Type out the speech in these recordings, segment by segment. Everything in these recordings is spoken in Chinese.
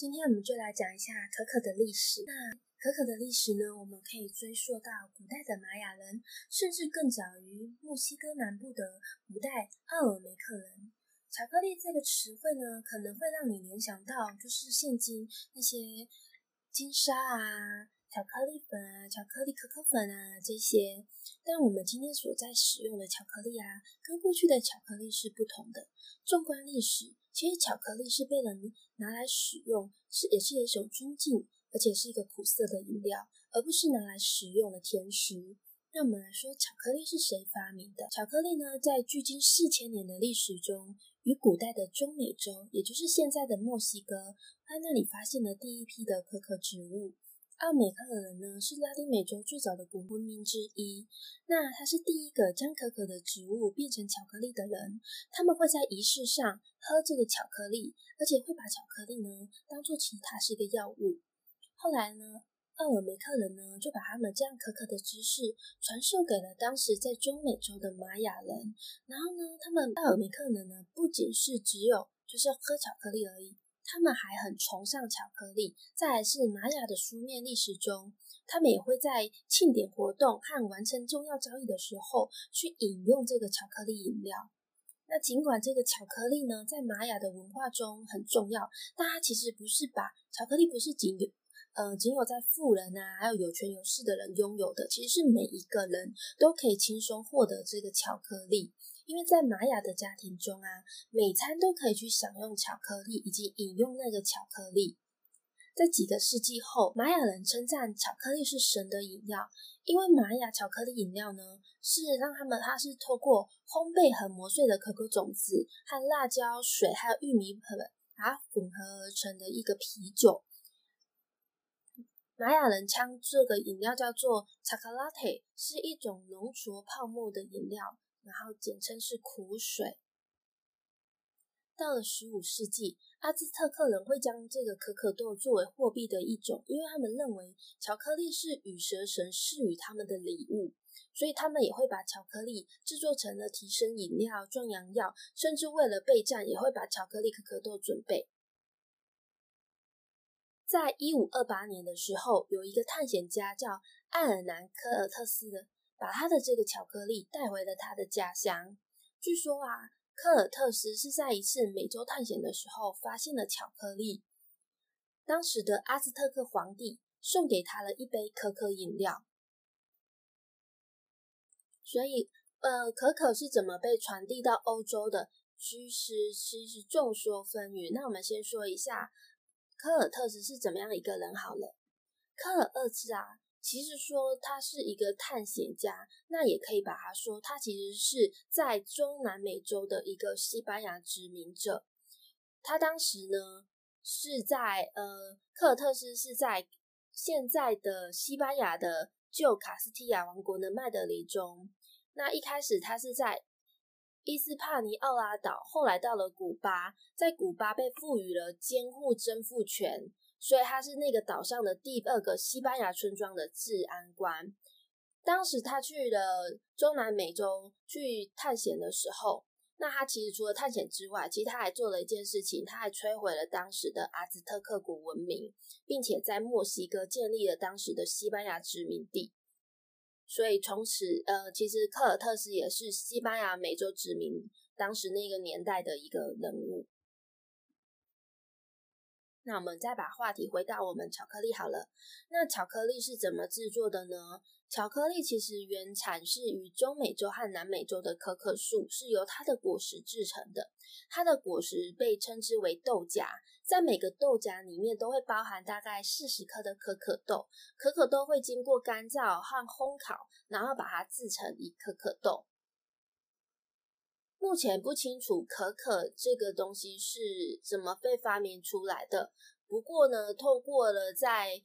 今天我们就来讲一下可可的历史。那可可的历史呢，我们可以追溯到古代的玛雅人，甚至更早于墨西哥南部的古代奥尔梅克人。巧克力这个词汇呢，可能会让你联想到就是现今那些金沙啊、巧克力粉啊、巧克力可可粉啊这些。但我们今天所在使用的巧克力啊，跟过去的巧克力是不同的。纵观历史，其实巧克力是被人拿来使用，是也是一种尊敬。而且是一个苦涩的饮料，而不是拿来食用的甜食。那我们来说，巧克力是谁发明的？巧克力呢，在距今四千年的历史中，与古代的中美洲，也就是现在的墨西哥，在那里发现了第一批的可可植物。奥美克人呢，是拉丁美洲最早的古文明之一。那他是第一个将可可的植物变成巧克力的人。他们会在仪式上喝这个巧克力，而且会把巧克力呢当做其他是一个药物。后来呢，奥尔梅克人呢就把他们这样可可的知识传授给了当时在中美洲的玛雅人。然后呢，他们奥尔梅克人呢不仅是只有就是喝巧克力而已，他们还很崇尚巧克力。再来是玛雅的书面历史中，他们也会在庆典活动和完成重要交易的时候去饮用这个巧克力饮料。那尽管这个巧克力呢在玛雅的文化中很重要，但它其实不是把巧克力不是仅有。呃，仅有在富人啊，还有有权有势的人拥有的，其实是每一个人都可以轻松获得这个巧克力。因为在玛雅的家庭中啊，每餐都可以去享用巧克力以及饮用那个巧克力。在几个世纪后，玛雅人称赞巧克力是神的饮料，因为玛雅巧克力饮料呢，是让他们它是透过烘焙和磨碎的可可种子和辣椒水还有玉米粉它混合而成的一个啤酒。玛雅人称这个饮料叫做 chocolate，是一种浓稠泡沫的饮料，然后简称是苦水。到了十五世纪，阿兹特克人会将这个可可豆作为货币的一种，因为他们认为巧克力是羽蛇神赐予他们的礼物，所以他们也会把巧克力制作成了提神饮料、壮阳药，甚至为了备战，也会把巧克力可可豆准备。在一五二八年的时候，有一个探险家叫艾尔南科尔特斯的，把他的这个巧克力带回了他的家乡。据说啊，科尔特斯是在一次美洲探险的时候发现了巧克力。当时的阿兹特克皇帝送给他了一杯可可饮料。所以，呃，可可是怎么被传递到欧洲的？其实其实众说纷纭。那我们先说一下。科尔特斯是怎么样一个人？好了，科尔厄兹啊，其实说他是一个探险家，那也可以把他说他其实是在中南美洲的一个西班牙殖民者。他当时呢是在呃，科尔特斯是在现在的西班牙的旧卡斯蒂亚王国的麦德里中。那一开始他是在。伊斯帕尼奥拉岛，后来到了古巴，在古巴被赋予了监护征服权，所以他是那个岛上的第二个西班牙村庄的治安官。当时他去了中南美洲去探险的时候，那他其实除了探险之外，其实他还做了一件事情，他还摧毁了当时的阿兹特克古文明，并且在墨西哥建立了当时的西班牙殖民地。所以从此，呃，其实科尔特斯也是西班牙美洲殖民当时那个年代的一个人物。那我们再把话题回到我们巧克力好了。那巧克力是怎么制作的呢？巧克力其实原产是于中美洲和南美洲的可可树，是由它的果实制成的。它的果实被称之为豆荚，在每个豆荚里面都会包含大概四十颗的可可豆。可可豆会经过干燥和烘烤，然后把它制成一可可豆。目前不清楚可可这个东西是怎么被发明出来的。不过呢，透过了在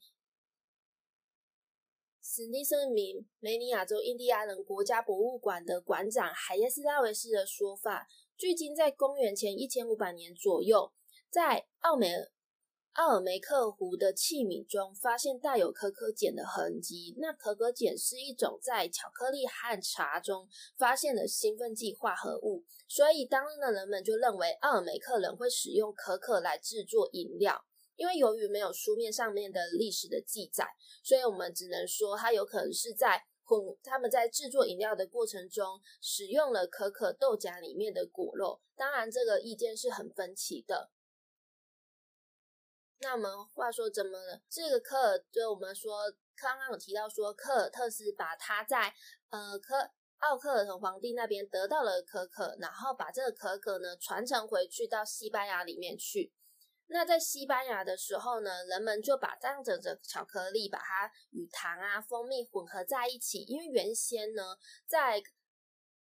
史密森明梅尼亚州印第安人国家博物馆的馆长海耶斯拉维斯的说法，距今在公元前一千五百年左右，在奥美尔奥尔梅克湖的器皿中发现带有可可碱的痕迹。那可可碱是一种在巧克力和茶中发现的兴奋剂化合物，所以当日的人们就认为奥尔梅克人会使用可可来制作饮料。因为由于没有书面上面的历史的记载，所以我们只能说它有可能是在混他们在制作饮料的过程中使用了可可豆荚里面的果肉。当然，这个意见是很分歧的。那我们话说怎么了？这个科尔，就我们说刚刚有提到说，科尔特斯把他在呃科奥克尔特皇帝那边得到了可可，然后把这个可可呢传承回去到西班牙里面去。那在西班牙的时候呢，人们就把这样子的巧克力，把它与糖啊、蜂蜜混合在一起。因为原先呢，在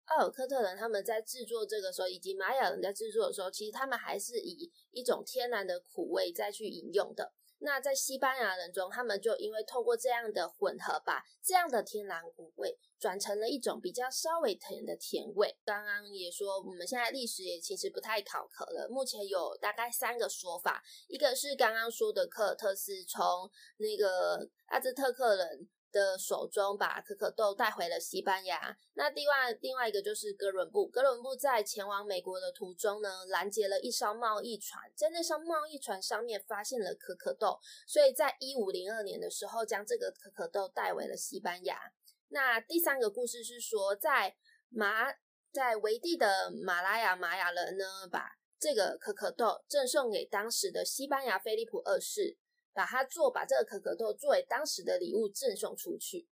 奥尔科特人他们在制作这个时候，以及玛雅人在制作的时候，其实他们还是以一种天然的苦味再去饮用的。那在西班牙人中，他们就因为透过这样的混合，把这样的天然苦味转成了一种比较稍微甜的甜味。刚刚也说，我们现在历史也其实不太考核了。目前有大概三个说法，一个是刚刚说的科尔特斯从那个阿兹特克人的手中把可可豆带回了西班牙。那另外另外一个就是哥伦布，哥伦布在前往美国的途中呢，拦截了一艘贸易船，在那艘贸易船上面发现了可可豆，所以在一五零二年的时候将这个可可豆带回了西班牙。那第三个故事是说，在马在维蒂的马拉雅玛雅人呢，把这个可可豆赠送给当时的西班牙菲利普二世。把它做，把这个可可豆作为当时的礼物赠送出去。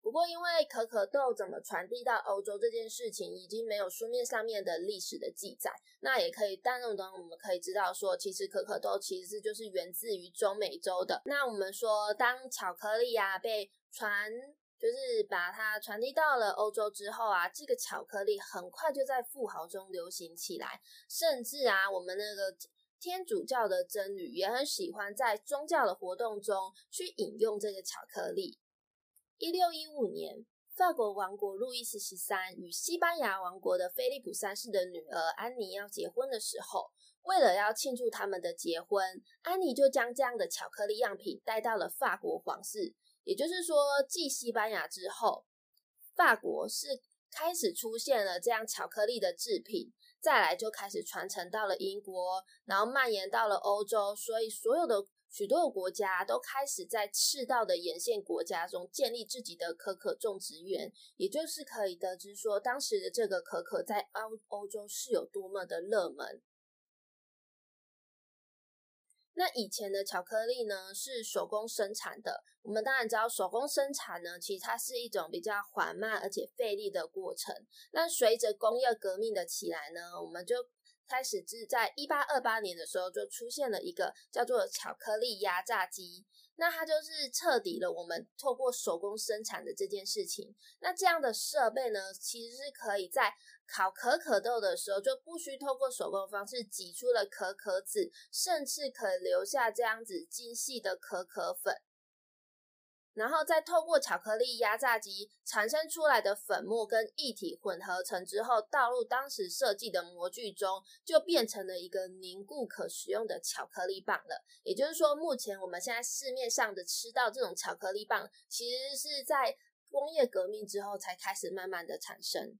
不过，因为可可豆怎么传递到欧洲这件事情，已经没有书面上面的历史的记载。那也可以，但是我们可以知道说，其实可可豆其实就是源自于中美洲的。那我们说，当巧克力啊被传，就是把它传递到了欧洲之后啊，这个巧克力很快就在富豪中流行起来，甚至啊，我们那个。天主教的僧侣也很喜欢在宗教的活动中去饮用这个巧克力。一六一五年，法国王国路易斯十三与西班牙王国的菲利普三世的女儿安妮要结婚的时候，为了要庆祝他们的结婚，安妮就将这样的巧克力样品带到了法国皇室。也就是说，继西班牙之后，法国是开始出现了这样巧克力的制品。再来就开始传承到了英国，然后蔓延到了欧洲，所以所有的许多的国家都开始在赤道的沿线国家中建立自己的可可种植园，也就是可以得知说，当时的这个可可在欧欧洲是有多么的热门。那以前的巧克力呢，是手工生产的。我们当然知道，手工生产呢，其实它是一种比较缓慢而且费力的过程。那随着工业革命的起来呢，我们就开始是在一八二八年的时候，就出现了一个叫做巧克力压榨机。那它就是彻底了我们透过手工生产的这件事情。那这样的设备呢，其实是可以在烤可可豆的时候，就不需透过手工方式挤出了可可籽，甚至可留下这样子精细的可可粉。然后再透过巧克力压榨机产生出来的粉末跟液体混合成之后，倒入当时设计的模具中，就变成了一个凝固可食用的巧克力棒了。也就是说，目前我们现在市面上的吃到这种巧克力棒，其实是在工业革命之后才开始慢慢的产生。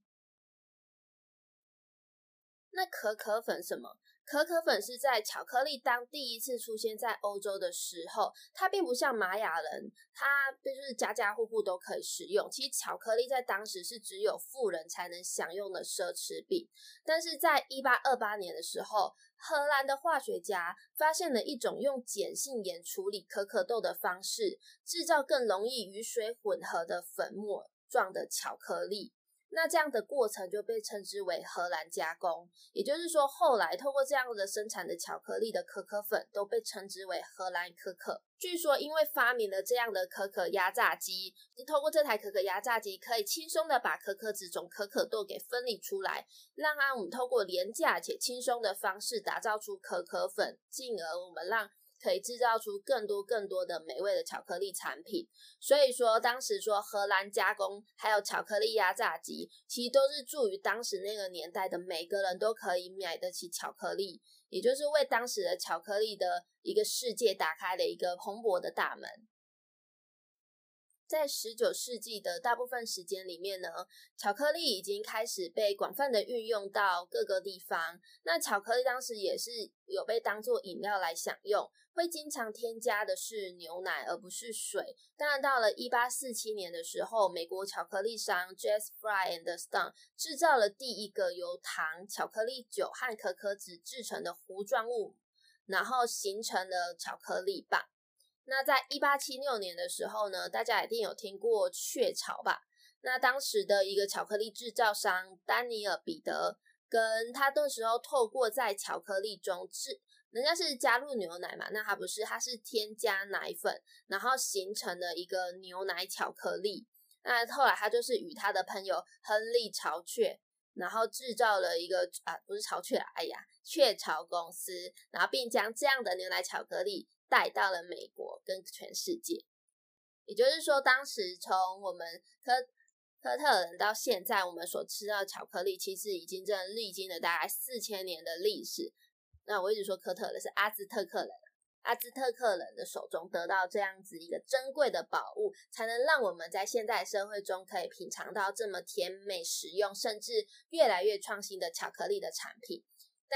那可可粉什么？可可粉是在巧克力当第一次出现在欧洲的时候，它并不像玛雅人，它就是家家户户都可以食用。其实巧克力在当时是只有富人才能享用的奢侈品。但是在一八二八年的时候，荷兰的化学家发现了一种用碱性盐处理可可豆的方式，制造更容易与水混合的粉末状的巧克力。那这样的过程就被称之为荷兰加工，也就是说，后来透过这样的生产的巧克力的可可粉都被称之为荷兰可可。据说，因为发明了这样的可可压榨机，透过这台可可压榨机，可以轻松的把可可籽从可可豆给分离出来，让它我们透过廉价且轻松的方式打造出可可粉，进而我们让。可以制造出更多更多的美味的巧克力产品，所以说当时说荷兰加工还有巧克力压榨机，其实都是助于当时那个年代的每个人都可以买得起巧克力，也就是为当时的巧克力的一个世界打开了一个蓬勃的大门。在十九世纪的大部分时间里面呢，巧克力已经开始被广泛的运用到各个地方。那巧克力当时也是有被当做饮料来享用，会经常添加的是牛奶而不是水。当然，到了一八四七年的时候，美国巧克力商 Jess Fry and Stone 制造了第一个由糖、巧克力酒和可可脂制成的糊状物，然后形成了巧克力棒。那在一八七六年的时候呢，大家一定有听过雀巢吧？那当时的一个巧克力制造商丹尼尔彼得，跟他那时候透过在巧克力中制，人家是加入牛奶嘛，那他不是，他是添加奶粉，然后形成了一个牛奶巧克力。那后来他就是与他的朋友亨利巢雀，然后制造了一个啊，不是巢雀啦，哎呀，雀巢公司，然后并将这样的牛奶巧克力。带到了美国跟全世界，也就是说，当时从我们科科特人到现在，我们所吃到的巧克力，其实已经真的历经了大概四千年的历史。那我一直说科特人是阿兹特克人，阿兹特克人的手中得到这样子一个珍贵的宝物，才能让我们在现代社会中可以品尝到这么甜美、实用，甚至越来越创新的巧克力的产品。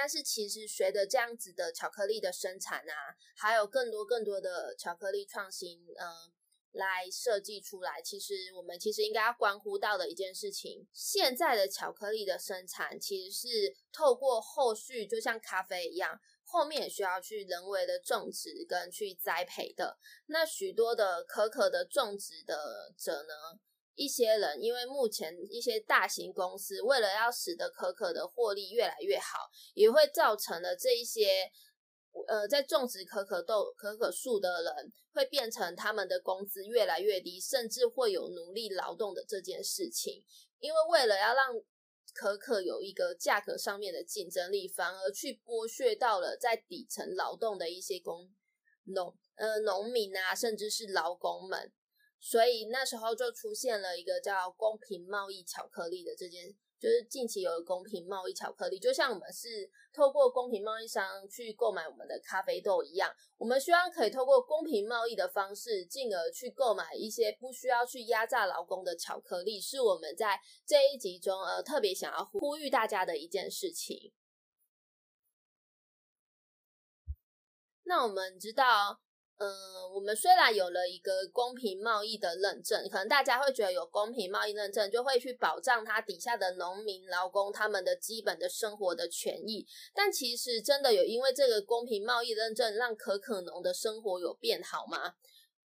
但是其实随着这样子的巧克力的生产啊，还有更多更多的巧克力创新，嗯、来设计出来。其实我们其实应该要关乎到的一件事情，现在的巧克力的生产其实是透过后续，就像咖啡一样，后面也需要去人为的种植跟去栽培的。那许多的可可的种植的者呢，一些人因为目前一些大型公司为了要使得可可的获利越来越好，也会造成了这一些呃在种植可可豆、可可树的人会变成他们的工资越来越低，甚至会有奴隶劳动的这件事情。因为为了要让可可有一个价格上面的竞争力，反而去剥削到了在底层劳动的一些工农呃农民啊，甚至是劳工们。所以那时候就出现了一个叫公平贸易巧克力的这件，就是近期有公平贸易巧克力，就像我们是透过公平贸易商去购买我们的咖啡豆一样，我们希望可以透过公平贸易的方式，进而去购买一些不需要去压榨劳工的巧克力，是我们在这一集中呃特别想要呼吁大家的一件事情。那我们知道。嗯，我们虽然有了一个公平贸易的认证，可能大家会觉得有公平贸易认证就会去保障它底下的农民劳工他们的基本的生活的权益，但其实真的有因为这个公平贸易认证让可可农的生活有变好吗？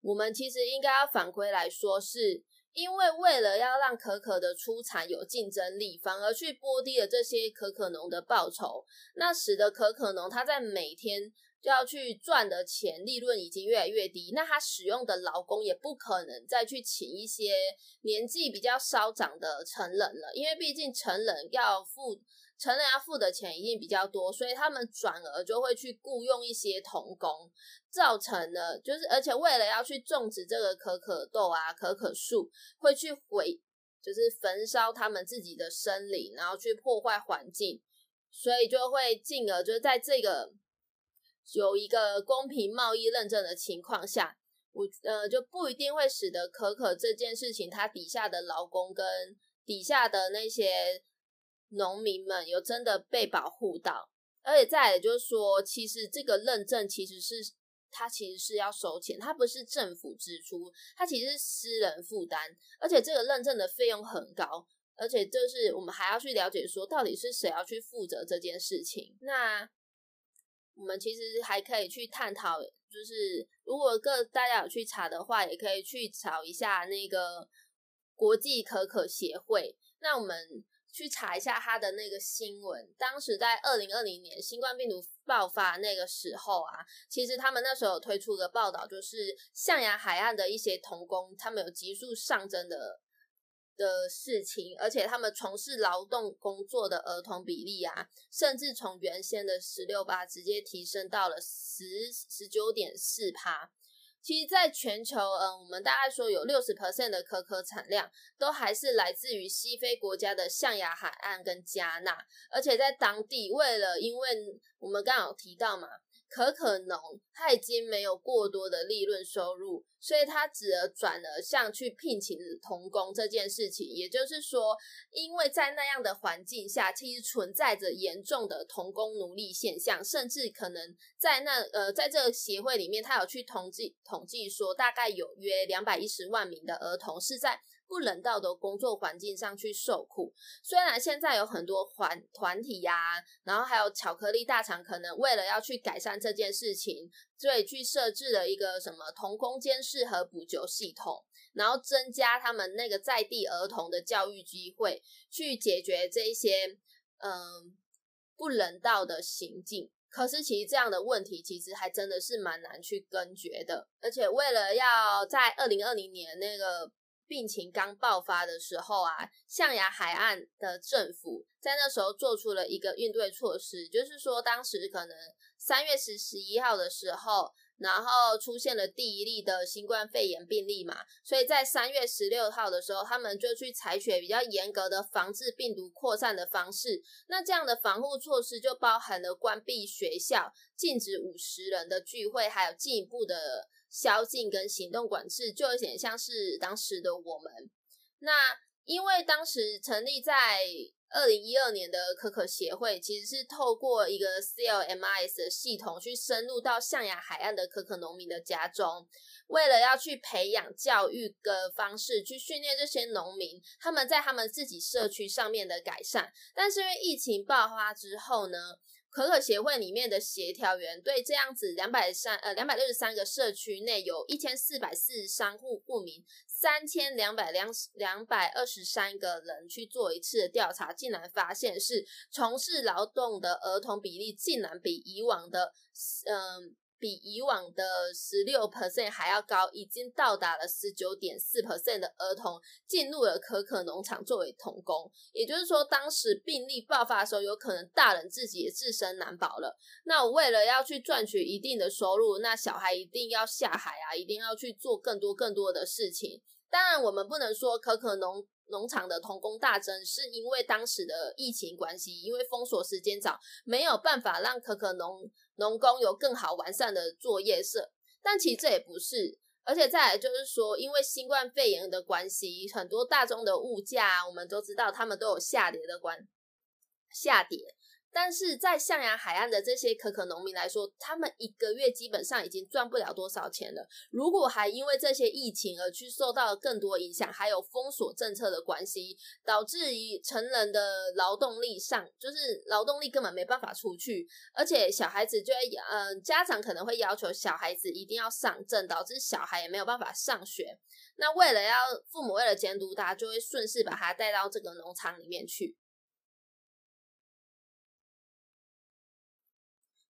我们其实应该要反归来说，是因为为了要让可可的出产有竞争力，反而去剥低了这些可可农的报酬，那使得可可农他在每天。就要去赚的钱利润已经越来越低，那他使用的劳工也不可能再去请一些年纪比较稍长的成人了，因为毕竟成人要付成人要付的钱已经比较多，所以他们转而就会去雇佣一些童工，造成了就是而且为了要去种植这个可可豆啊可可树，会去毁就是焚烧他们自己的森林，然后去破坏环境，所以就会进而就是在这个。有一个公平贸易认证的情况下，我呃就不一定会使得可可这件事情，它底下的劳工跟底下的那些农民们有真的被保护到，而且再来就是说，其实这个认证其实是它其实是要收钱，它不是政府支出，它其实是私人负担，而且这个认证的费用很高，而且就是我们还要去了解说，到底是谁要去负责这件事情，那。我们其实还可以去探讨，就是如果各大家有去查的话，也可以去找一下那个国际可可协会。那我们去查一下它的那个新闻。当时在二零二零年新冠病毒爆发那个时候啊，其实他们那时候有推出的报道，就是象牙海岸的一些童工，他们有急速上升的。的事情，而且他们从事劳动工作的儿童比例啊，甚至从原先的十六趴直接提升到了十十九点四趴。其实，在全球，嗯，我们大概说有六十 percent 的可可产量都还是来自于西非国家的象牙海岸跟加纳，而且在当地，为了因为我们刚好提到嘛。可可农他已经没有过多的利润收入，所以他只得转而向去聘请童工这件事情。也就是说，因为在那样的环境下，其实存在着严重的童工奴隶现象，甚至可能在那呃，在这个协会里面，他有去统计统计说，大概有约两百一十万名的儿童是在。不人道的工作环境上去受苦，虽然现在有很多团团体呀、然后还有巧克力大厂，可能为了要去改善这件事情，所以去设置了一个什么同工监视和补救系统，然后增加他们那个在地儿童的教育机会，去解决这一些嗯不人道的行径。可是其实这样的问题，其实还真的是蛮难去根绝的，而且为了要在二零二零年那个。病情刚爆发的时候啊，象牙海岸的政府在那时候做出了一个应对措施，就是说当时可能三月十十一号的时候，然后出现了第一例的新冠肺炎病例嘛，所以在三月十六号的时候，他们就去采取比较严格的防治病毒扩散的方式。那这样的防护措施就包含了关闭学校、禁止五十人的聚会，还有进一步的。宵禁跟行动管制就有点像是当时的我们。那因为当时成立在二零一二年的可可协会，其实是透过一个 CLMIS 的系统去深入到象牙海岸的可可农民的家中，为了要去培养教育的方式，去训练这些农民他们在他们自己社区上面的改善。但是因为疫情爆发之后呢，可可协会里面的协调员对这样子两百三呃两百六十三个社区内有一千四百四十三户户民，三千两百两两百二十三个人去做一次的调查，竟然发现是从事劳动的儿童比例竟然比以往的嗯。比以往的十六 percent 还要高，已经到达了十九点四 percent 的儿童进入了可可农场作为童工。也就是说，当时病例爆发的时候，有可能大人自己也自身难保了。那为了要去赚取一定的收入，那小孩一定要下海啊，一定要去做更多更多的事情。当然，我们不能说可可农农场的童工大增是因为当时的疫情关系，因为封锁时间早，没有办法让可可农。农工有更好完善的作业社，但其实这也不是，而且再来就是说，因为新冠肺炎的关系，很多大宗的物价，我们都知道，他们都有下跌的关下跌。但是在象牙海岸的这些可可农民来说，他们一个月基本上已经赚不了多少钱了。如果还因为这些疫情而去受到更多影响，还有封锁政策的关系，导致于成人的劳动力上，就是劳动力根本没办法出去，而且小孩子就会，嗯、家长可能会要求小孩子一定要上阵，导致小孩也没有办法上学。那为了要父母为了监督他，就会顺势把他带到这个农场里面去。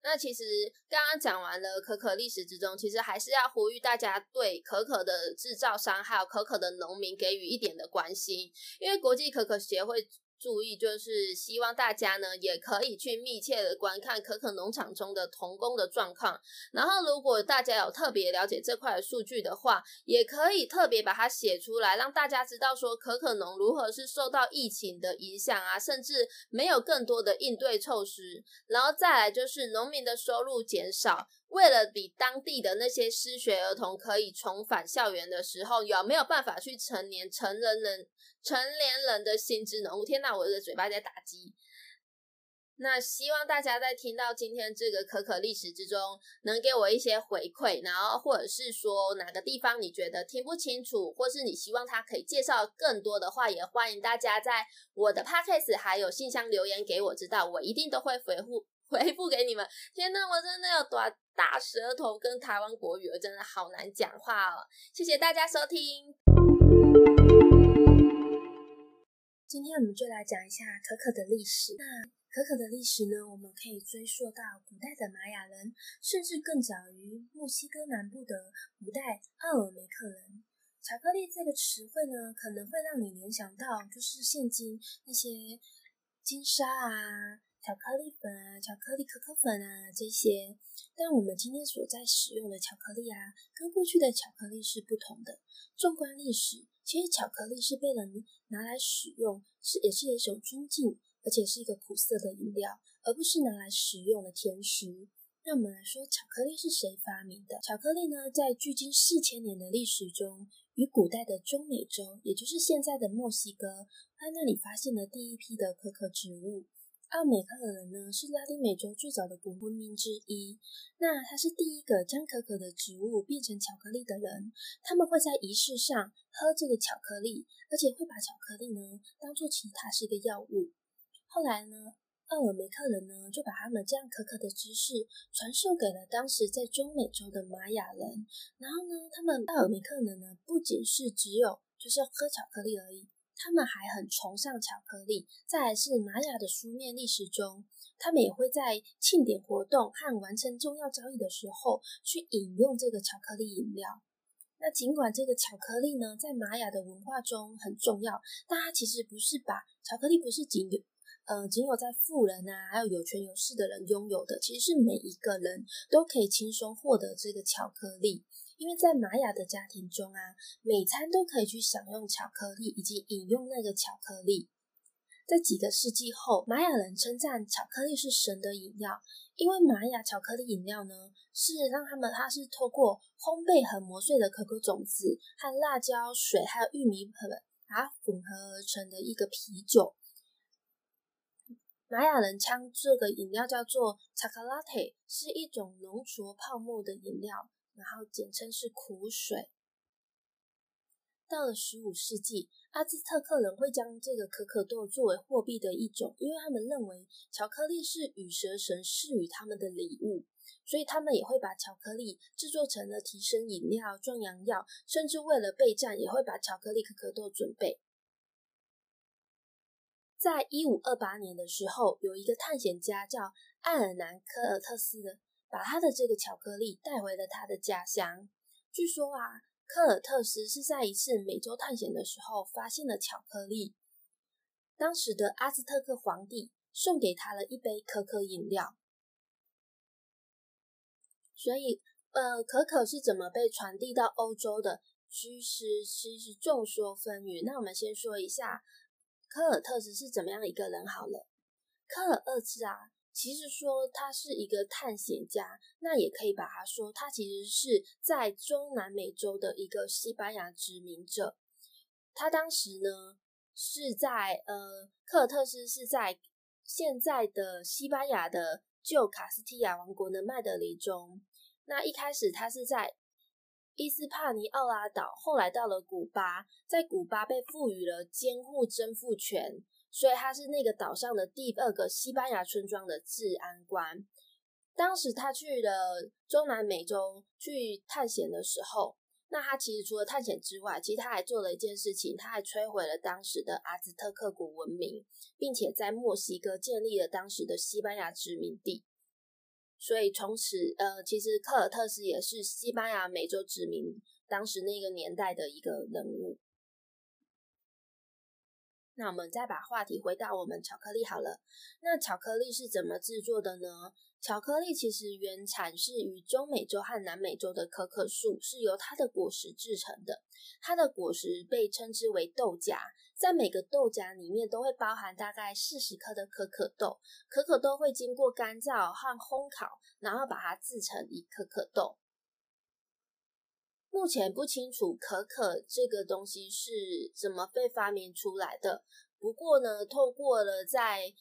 那其实刚刚讲完了可可历史之中，其实还是要呼吁大家对可可的制造商还有可可的农民给予一点的关心，因为国际可可协会。注意，就是希望大家呢也可以去密切的观看可可农场中的童工的状况。然后，如果大家有特别了解这块的数据的话，也可以特别把它写出来，让大家知道说可可农如何是受到疫情的影响啊，甚至没有更多的应对措施。然后再来就是农民的收入减少。为了比当地的那些失学儿童可以重返校园的时候，有没有办法去成年成人人成年人的心智呢？我天哪，我的嘴巴在打击。那希望大家在听到今天这个可可历史之中，能给我一些回馈，然后或者是说哪个地方你觉得听不清楚，或是你希望他可以介绍更多的话，也欢迎大家在我的 podcast 还有信箱留言给我知道，我一定都会回复。回复给你们。天呐，我真的有多大舌头，跟台湾国语真的好难讲话哦。谢谢大家收听。今天我们就来讲一下可可的历史。那可可的历史呢，我们可以追溯到古代的玛雅人，甚至更早于墨西哥南部的古代奥尔梅克人。巧克力这个词汇呢，可能会让你联想到就是现今那些金沙啊。巧克力粉啊，巧克力可可粉啊，这些，但我们今天所在使用的巧克力啊，跟过去的巧克力是不同的。纵观历史，其实巧克力是被人拿来使用，是也是一种尊敬，而且是一个苦涩的饮料，而不是拿来食用的甜食。那我们来说，巧克力是谁发明的？巧克力呢，在距今四千年的历史中，与古代的中美洲，也就是现在的墨西哥，在那里发现了第一批的可可植物。奥美克人呢，是拉丁美洲最早的古文明之一。那他是第一个将可可的植物变成巧克力的人。他们会在仪式上喝这个巧克力，而且会把巧克力呢当做其他是一个药物。后来呢，奥尔梅克人呢，就把他们这样可可的知识传授给了当时在中美洲的玛雅人。然后呢，他们奥尔梅克人呢，不仅是只有就是喝巧克力而已，他们还很崇尚巧克力。再来是玛雅的书面历史中，他们也会在庆典活动和完成重要交易的时候去饮用这个巧克力饮料。那尽管这个巧克力呢，在玛雅的文化中很重要，但它其实不是把巧克力不是仅有。呃，仅有在富人啊，还有有权有势的人拥有的，其实是每一个人都可以轻松获得这个巧克力。因为在玛雅的家庭中啊，每餐都可以去享用巧克力，以及饮用那个巧克力。在几个世纪后，玛雅人称赞巧克力是神的饮料，因为玛雅巧克力饮料呢，是让他们它是透过烘焙和磨碎的可可种子和辣椒水，还有玉米粉把它混合而成的一个啤酒。玛雅人称这个饮料叫做 chocolate，是一种浓稠泡沫的饮料，然后简称是苦水。到了十五世纪，阿兹特克人会将这个可可豆作为货币的一种，因为他们认为巧克力是羽蛇神赐予他们的礼物，所以他们也会把巧克力制作成了提神饮料、壮阳药，甚至为了备战，也会把巧克力可可豆准备。在一五二八年的时候，有一个探险家叫艾尔南科尔特斯的，把他的这个巧克力带回了他的家乡。据说啊，科尔特斯是在一次美洲探险的时候发现了巧克力。当时的阿兹特克皇帝送给他了一杯可可饮料。所以，呃，可可是怎么被传递到欧洲的？其实其实众说纷纭。那我们先说一下。科尔特斯是怎么样一个人？好了，科尔厄兹啊，其实说他是一个探险家，那也可以把他说他其实是在中南美洲的一个西班牙殖民者。他当时呢是在呃，科尔特斯是在现在的西班牙的旧卡斯蒂亚王国的麦德里中。那一开始他是在。伊斯帕尼奥拉岛后来到了古巴，在古巴被赋予了监护征服权，所以他是那个岛上的第二个西班牙村庄的治安官。当时他去了中南美洲去探险的时候，那他其实除了探险之外，其实他还做了一件事情，他还摧毁了当时的阿兹特克古文明，并且在墨西哥建立了当时的西班牙殖民地。所以从此，呃，其实科尔特斯也是西班牙美洲殖民当时那个年代的一个人物。那我们再把话题回到我们巧克力好了。那巧克力是怎么制作的呢？巧克力其实原产是于中美洲和南美洲的可可树，是由它的果实制成的。它的果实被称之为豆荚。在每个豆荚里面都会包含大概四十颗的可可豆，可可豆会经过干燥和烘烤，然后把它制成一可可豆。目前不清楚可可这个东西是怎么被发明出来的，不过呢，透过了在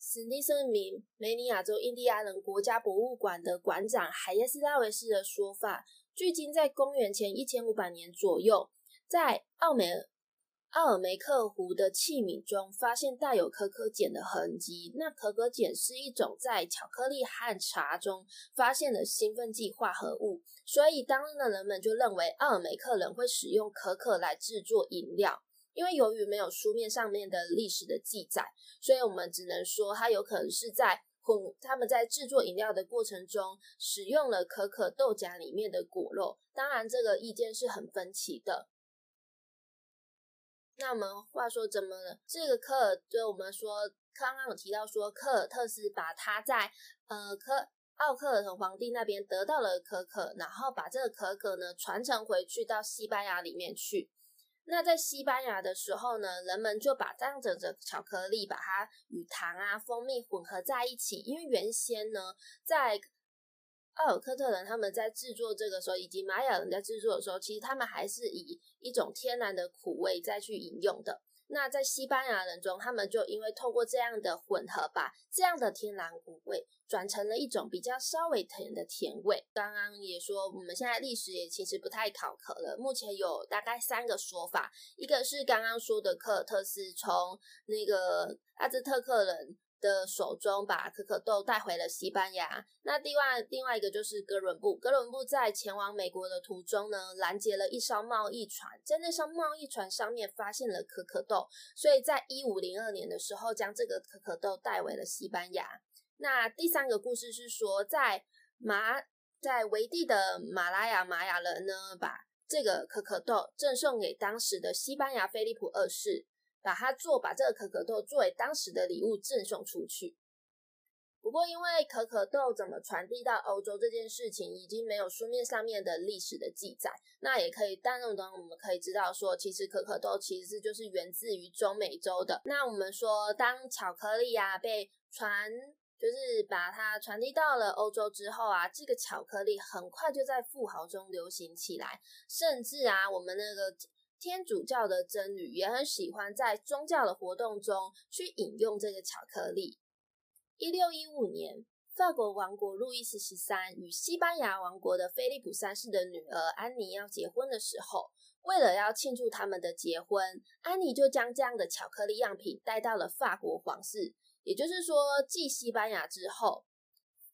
史蒂森明梅尼亚州印第安人国家博物馆的馆长海耶斯拉维斯的说法，距今在公元前一千五百年左右。在奥美尔奥尔梅克湖的器皿中发现带有可可碱的痕迹。那可可碱是一种在巧克力和茶中发现的兴奋剂化合物，所以当日的人们就认为奥尔梅克人会使用可可来制作饮料。因为由于没有书面上面的历史的记载，所以我们只能说它有可能是在混他们在制作饮料的过程中使用了可可豆荚里面的果肉。当然，这个意见是很分歧的。那我们话说怎么了？这个科尔，就我们说刚刚有提到说，科尔特斯把他在呃科奥克尔滕皇帝那边得到了可可，然后把这个可可呢传承回去到西班牙里面去。那在西班牙的时候呢，人们就把这样子的巧克力把它与糖啊、蜂蜜混合在一起，因为原先呢，在奥尔科特人他们在制作这个时候，以及玛雅人在制作的时候，其实他们还是以一种天然的苦味再去饮用的。那在西班牙人中，他们就因为透过这样的混合，把这样的天然苦味转成了一种比较稍微甜的甜味。刚刚也说，我们现在历史也其实不太考核了。目前有大概三个说法，一个是刚刚说的科尔特斯从那个阿兹特克人。的手中把可可豆带回了西班牙。那另外另外一个就是哥伦布，哥伦布在前往美国的途中呢，拦截了一艘贸易船，在那艘贸易船上面发现了可可豆，所以在一五零二年的时候将这个可可豆带回了西班牙。那第三个故事是说，在马在维蒂的马拉雅玛雅人呢，把这个可可豆赠送给当时的西班牙菲利普二世。把它做，把这个可可豆作为当时的礼物赠送出去。不过，因为可可豆怎么传递到欧洲这件事情，已经没有书面上面的历史的记载。那也可以，但是我们可以知道说，其实可可豆其实就是源自于中美洲的。那我们说，当巧克力啊被传，就是把它传递到了欧洲之后啊，这个巧克力很快就在富豪中流行起来，甚至啊，我们那个。天主教的僧侣也很喜欢在宗教的活动中去饮用这个巧克力。一六一五年，法国王国路易十三与西班牙王国的菲利普三世的女儿安妮要结婚的时候，为了要庆祝他们的结婚，安妮就将这样的巧克力样品带到了法国皇室。也就是说，继西班牙之后，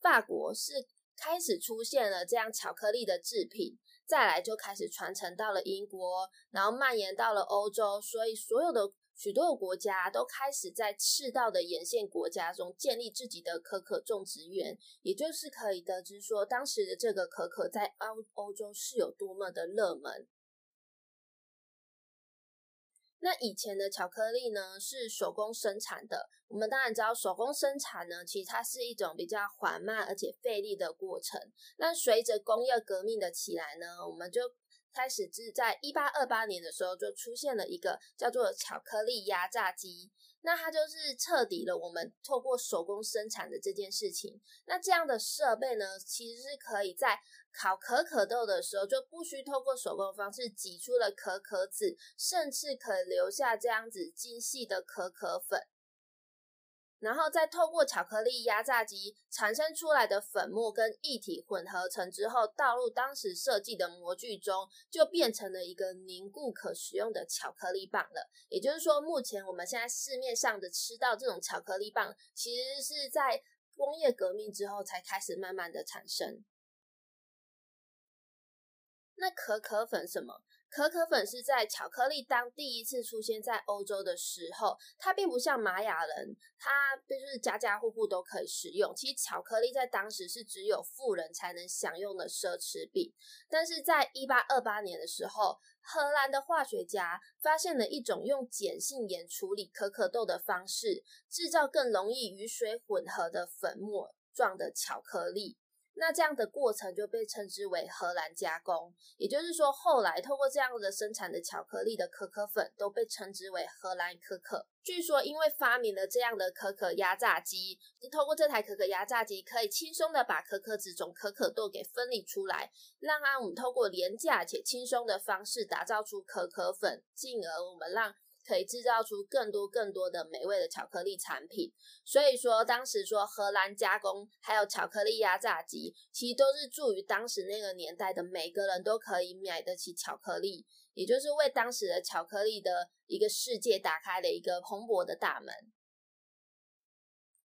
法国是开始出现了这样巧克力的制品。再来就开始传承到了英国，然后蔓延到了欧洲，所以所有的许多的国家都开始在赤道的沿线国家中建立自己的可可种植园，也就是可以得知说，当时的这个可可在欧欧洲是有多么的热门。那以前的巧克力呢，是手工生产的。我们当然知道，手工生产呢，其实它是一种比较缓慢而且费力的过程。那随着工业革命的起来呢，我们就开始是在一八二八年的时候，就出现了一个叫做巧克力压榨机。那它就是彻底了我们透过手工生产的这件事情。那这样的设备呢，其实是可以在烤可可豆的时候，就不需透过手工方式挤出了可可籽，甚至可留下这样子精细的可可粉。然后再透过巧克力压榨机产生出来的粉末跟液体混合成之后，倒入当时设计的模具中，就变成了一个凝固可食用的巧克力棒了。也就是说，目前我们现在市面上的吃到这种巧克力棒，其实是在工业革命之后才开始慢慢的产生。那可可粉什么？可可粉是在巧克力当第一次出现在欧洲的时候，它并不像玛雅人，它就是家家户户都可以使用。其实巧克力在当时是只有富人才能享用的奢侈品。但是在一八二八年的时候，荷兰的化学家发现了一种用碱性盐处理可可豆的方式，制造更容易与水混合的粉末状的巧克力。那这样的过程就被称之为荷兰加工，也就是说，后来透过这样的生产的巧克力的可可粉都被称之为荷兰可可。据说，因为发明了这样的可可压榨机，透过这台可可压榨机，可以轻松的把可可籽种可可豆给分离出来，让我们透过廉价且轻松的方式打造出可可粉，进而我们让。可以制造出更多更多的美味的巧克力产品，所以说当时说荷兰加工还有巧克力压榨机，其实都是助于当时那个年代的每个人都可以买得起巧克力，也就是为当时的巧克力的一个世界打开了一个蓬勃的大门。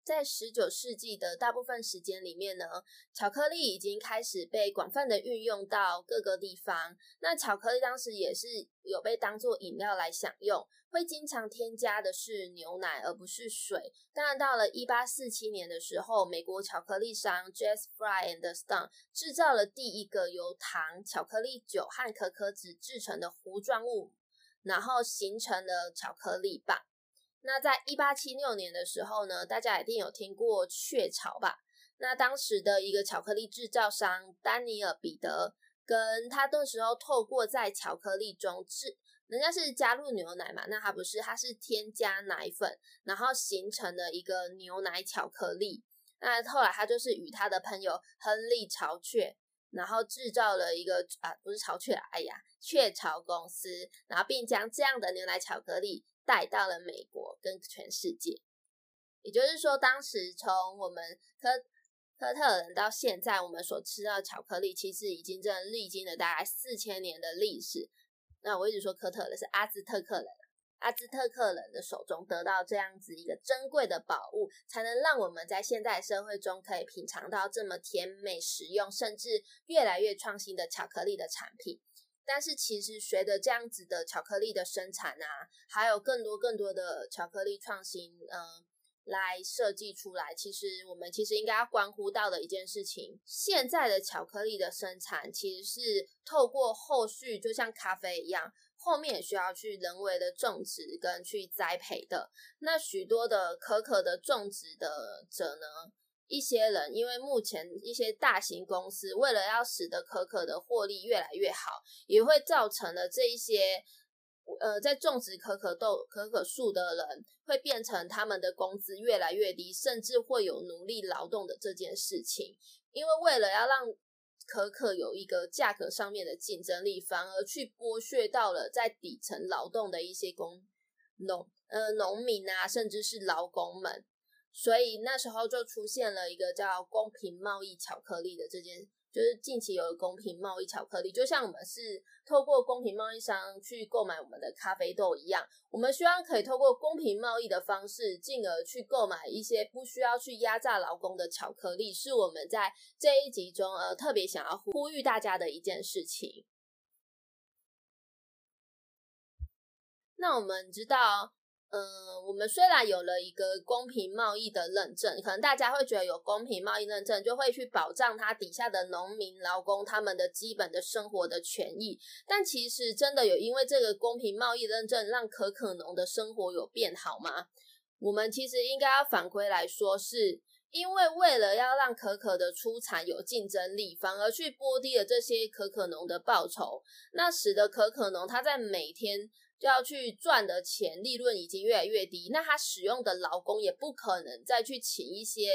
在十九世纪的大部分时间里面呢，巧克力已经开始被广泛的运用到各个地方。那巧克力当时也是有被当做饮料来享用，会经常添加的是牛奶而不是水。当然，到了一八四七年的时候，美国巧克力商 Jess Fry and Son 制造了第一个由糖、巧克力酒和可可脂制成的糊状物，然后形成了巧克力棒。那在一八七六年的时候呢，大家一定有听过雀巢吧？那当时的一个巧克力制造商丹尼尔彼得，跟他那时候透过在巧克力中制人家是加入牛奶嘛，那它不是，它是添加奶粉，然后形成了一个牛奶巧克力。那后来他就是与他的朋友亨利巢雀，然后制造了一个啊，不是巢雀，哎呀，雀巢公司，然后并将这样的牛奶巧克力带到了美国跟全世界。也就是说，当时从我们科科特人到现在，我们所吃到的巧克力，其实已经真的历经了大概四千年的历史。那我一直说科特尔人是阿兹特克人。阿兹特克人的手中得到这样子一个珍贵的宝物，才能让我们在现代社会中可以品尝到这么甜美、实用，甚至越来越创新的巧克力的产品。但是，其实随着这样子的巧克力的生产啊，还有更多更多的巧克力创新，嗯、呃，来设计出来，其实我们其实应该要关乎到的一件事情，现在的巧克力的生产其实是透过后续，就像咖啡一样。后面也需要去人为的种植跟去栽培的。那许多的可可的种植的者呢，一些人因为目前一些大型公司为了要使得可可的获利越来越好，也会造成了这一些呃在种植可可豆、可可树的人会变成他们的工资越来越低，甚至会有奴隶劳动的这件事情。因为为了要让可可有一个价格上面的竞争力，反而去剥削到了在底层劳动的一些工农呃农民啊，甚至是劳工们，所以那时候就出现了一个叫公平贸易巧克力的这件。就是近期有公平贸易巧克力，就像我们是透过公平贸易商去购买我们的咖啡豆一样，我们希望可以透过公平贸易的方式，进而去购买一些不需要去压榨劳工的巧克力，是我们在这一集中呃特别想要呼吁大家的一件事情。那我们知道。嗯，我们虽然有了一个公平贸易的认证，可能大家会觉得有公平贸易认证就会去保障他底下的农民劳工他们的基本的生活的权益，但其实真的有因为这个公平贸易认证让可可农的生活有变好吗？我们其实应该要反归来说，是因为为了要让可可的出产有竞争力，反而去剥低了这些可可农的报酬，那使得可可农他在每天。要去赚的钱，利润已经越来越低，那他使用的劳工也不可能再去请一些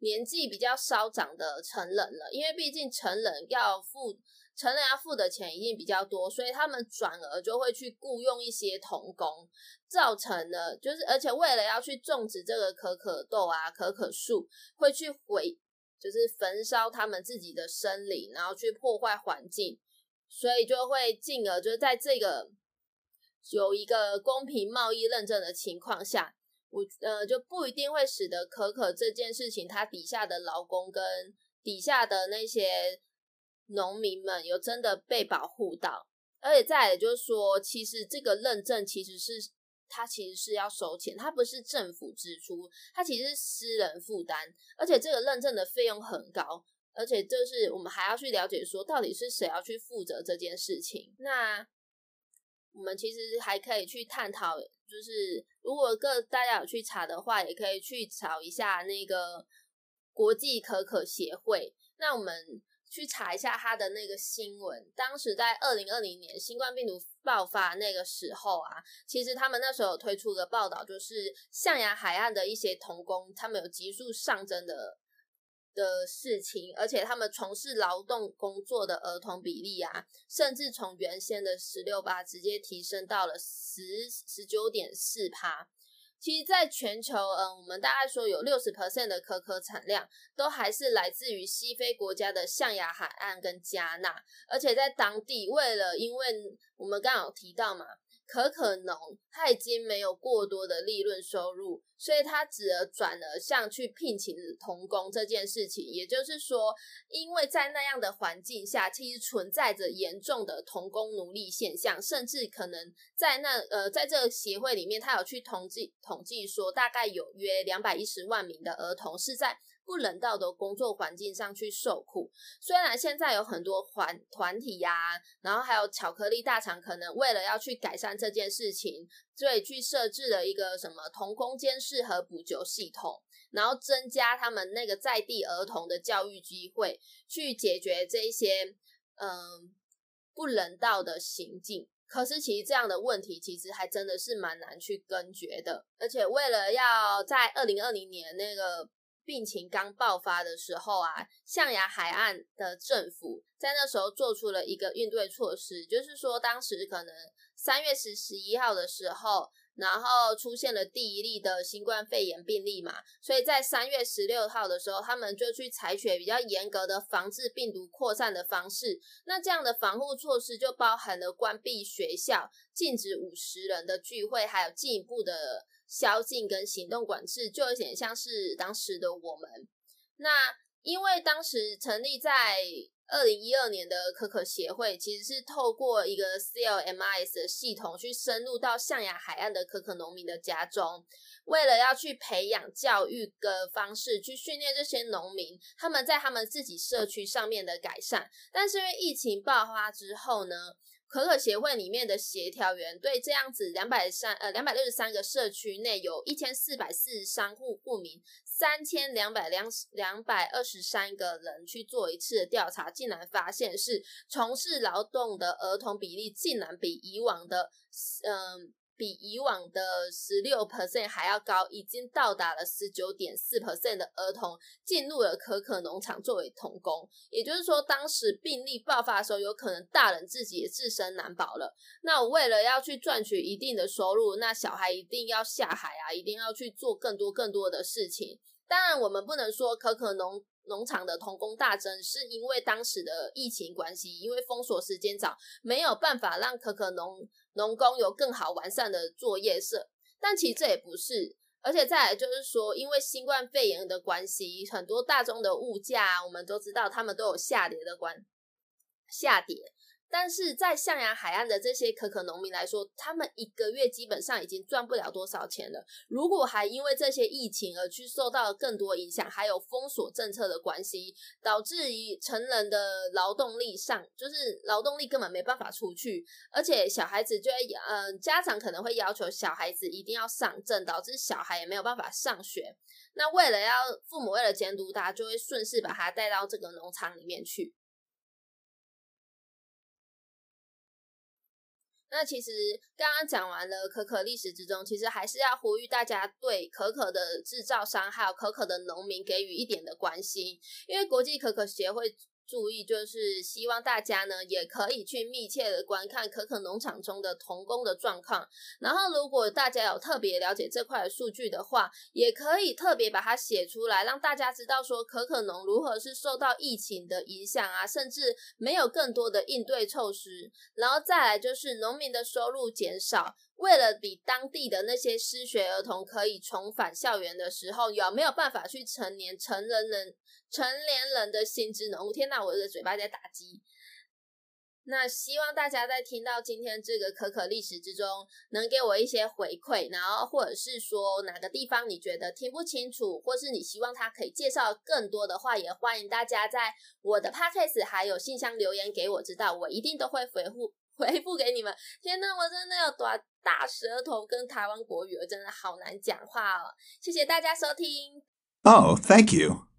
年纪比较稍长的成人了，因为毕竟成人要付成人要付的钱已经比较多，所以他们转而就会去雇佣一些童工，造成了就是而且为了要去种植这个可可豆啊、可可树，会去毁就是焚烧他们自己的森林，然后去破坏环境，所以就会进而就是在这个。有一个公平贸易认证的情况下，我呃就不一定会使得可可这件事情，它底下的劳工跟底下的那些农民们有真的被保护到，而且再来就是说，其实这个认证其实是它其实是要收钱，它不是政府支出，它其实是私人负担，而且这个认证的费用很高，而且就是我们还要去了解说到底是谁要去负责这件事情，那。我们其实还可以去探讨，就是如果各大家有去查的话，也可以去找一下那个国际可可协会。那我们去查一下他的那个新闻。当时在二零二零年新冠病毒爆发那个时候啊，其实他们那时候有推出的报道，就是象牙海岸的一些童工，他们有急速上升的。的事情，而且他们从事劳动工作的儿童比例啊，甚至从原先的十六趴直接提升到了十十九点四趴。其实，在全球，嗯，我们大概说有六十 percent 的可可产量都还是来自于西非国家的象牙海岸跟加纳，而且在当地，为了因为我们刚刚有提到嘛。可可农他已经没有过多的利润收入，所以他只能转而向去聘请童工这件事情。也就是说，因为在那样的环境下，其实存在着严重的童工奴隶现象，甚至可能在那呃，在这个协会里面，他有去统计统计说，大概有约两百一十万名的儿童是在。不人道的工作环境上去受苦。虽然现在有很多团团体呀、然后还有巧克力大厂，可能为了要去改善这件事情，所以去设置了一个什么童工监视和补救系统，然后增加他们那个在地儿童的教育机会，去解决这一些嗯不人道的行径。可是其实这样的问题其实还真的是蛮难去根绝的，而且为了要在二零二零年那个病情刚爆发的时候啊，象牙海岸的政府在那时候做出了一个应对措施，就是说当时可能三月十十一号的时候。然后出现了第一例的新冠肺炎病例嘛，所以在三月十六号的时候，他们就去采取比较严格的防治病毒扩散的方式。那这样的防护措施就包含了关闭学校、禁止五十人的聚会，还有进一步的宵禁跟行动管制，就有点像是当时的我们。那因为当时成立在二零一二年的可可协会其实是透过一个 CLMIS 的系统去深入到象牙海岸的可可农民的家中，为了要去培养教育的方式，去训练这些农民他们在他们自己社区上面的改善。但是因为疫情爆发之后呢，可可协会里面的协调员对这样子两百三呃两百六十三个社区内有一千四百四十三户户民。三千两百两两百二十三个人去做一次的调查，竟然发现是从事劳动的儿童比例竟然比以往的，嗯。比以往的十六 percent 还要高，已经到达了十九点四 percent 的儿童进入了可可农场作为童工。也就是说，当时病例爆发的时候，有可能大人自己也自身难保了。那我为了要去赚取一定的收入，那小孩一定要下海啊，一定要去做更多更多的事情。当然，我们不能说可可农农场的童工大增是因为当时的疫情关系，因为封锁时间早，没有办法让可可农农工有更好完善的作业社。但其实这也不是，而且再来就是说，因为新冠肺炎的关系，很多大宗的物价，我们都知道他们都有下跌的关下跌。但是在象牙海岸的这些可可农民来说，他们一个月基本上已经赚不了多少钱了。如果还因为这些疫情而去受到更多影响，还有封锁政策的关系，导致于成人的劳动力上，就是劳动力根本没办法出去，而且小孩子就会，嗯、家长可能会要求小孩子一定要上阵，导致小孩也没有办法上学。那为了要父母为了监督他，就会顺势把他带到这个农场里面去。那其实刚刚讲完了可可历史之中，其实还是要呼吁大家对可可的制造商还有可可的农民给予一点的关心，因为国际可可协会。注意，就是希望大家呢也可以去密切的观看可可农场中的童工的状况。然后，如果大家有特别了解这块数据的话，也可以特别把它写出来，让大家知道说可可农如何是受到疫情的影响啊，甚至没有更多的应对措施。然后再来就是农民的收入减少。为了比当地的那些失学儿童可以重返校园的时候，有没有办法去成年成人人成年人的心智呢？我天哪，我的嘴巴在打击。那希望大家在听到今天这个可可历史之中，能给我一些回馈，然后或者是说哪个地方你觉得听不清楚，或是你希望他可以介绍更多的话，也欢迎大家在我的 podcast 还有信箱留言给我知道，我一定都会回复。回复给你们。天呐，我真的有短大舌头，跟台湾国语，我真的好难讲话哦。谢谢大家收听。Oh, thank you.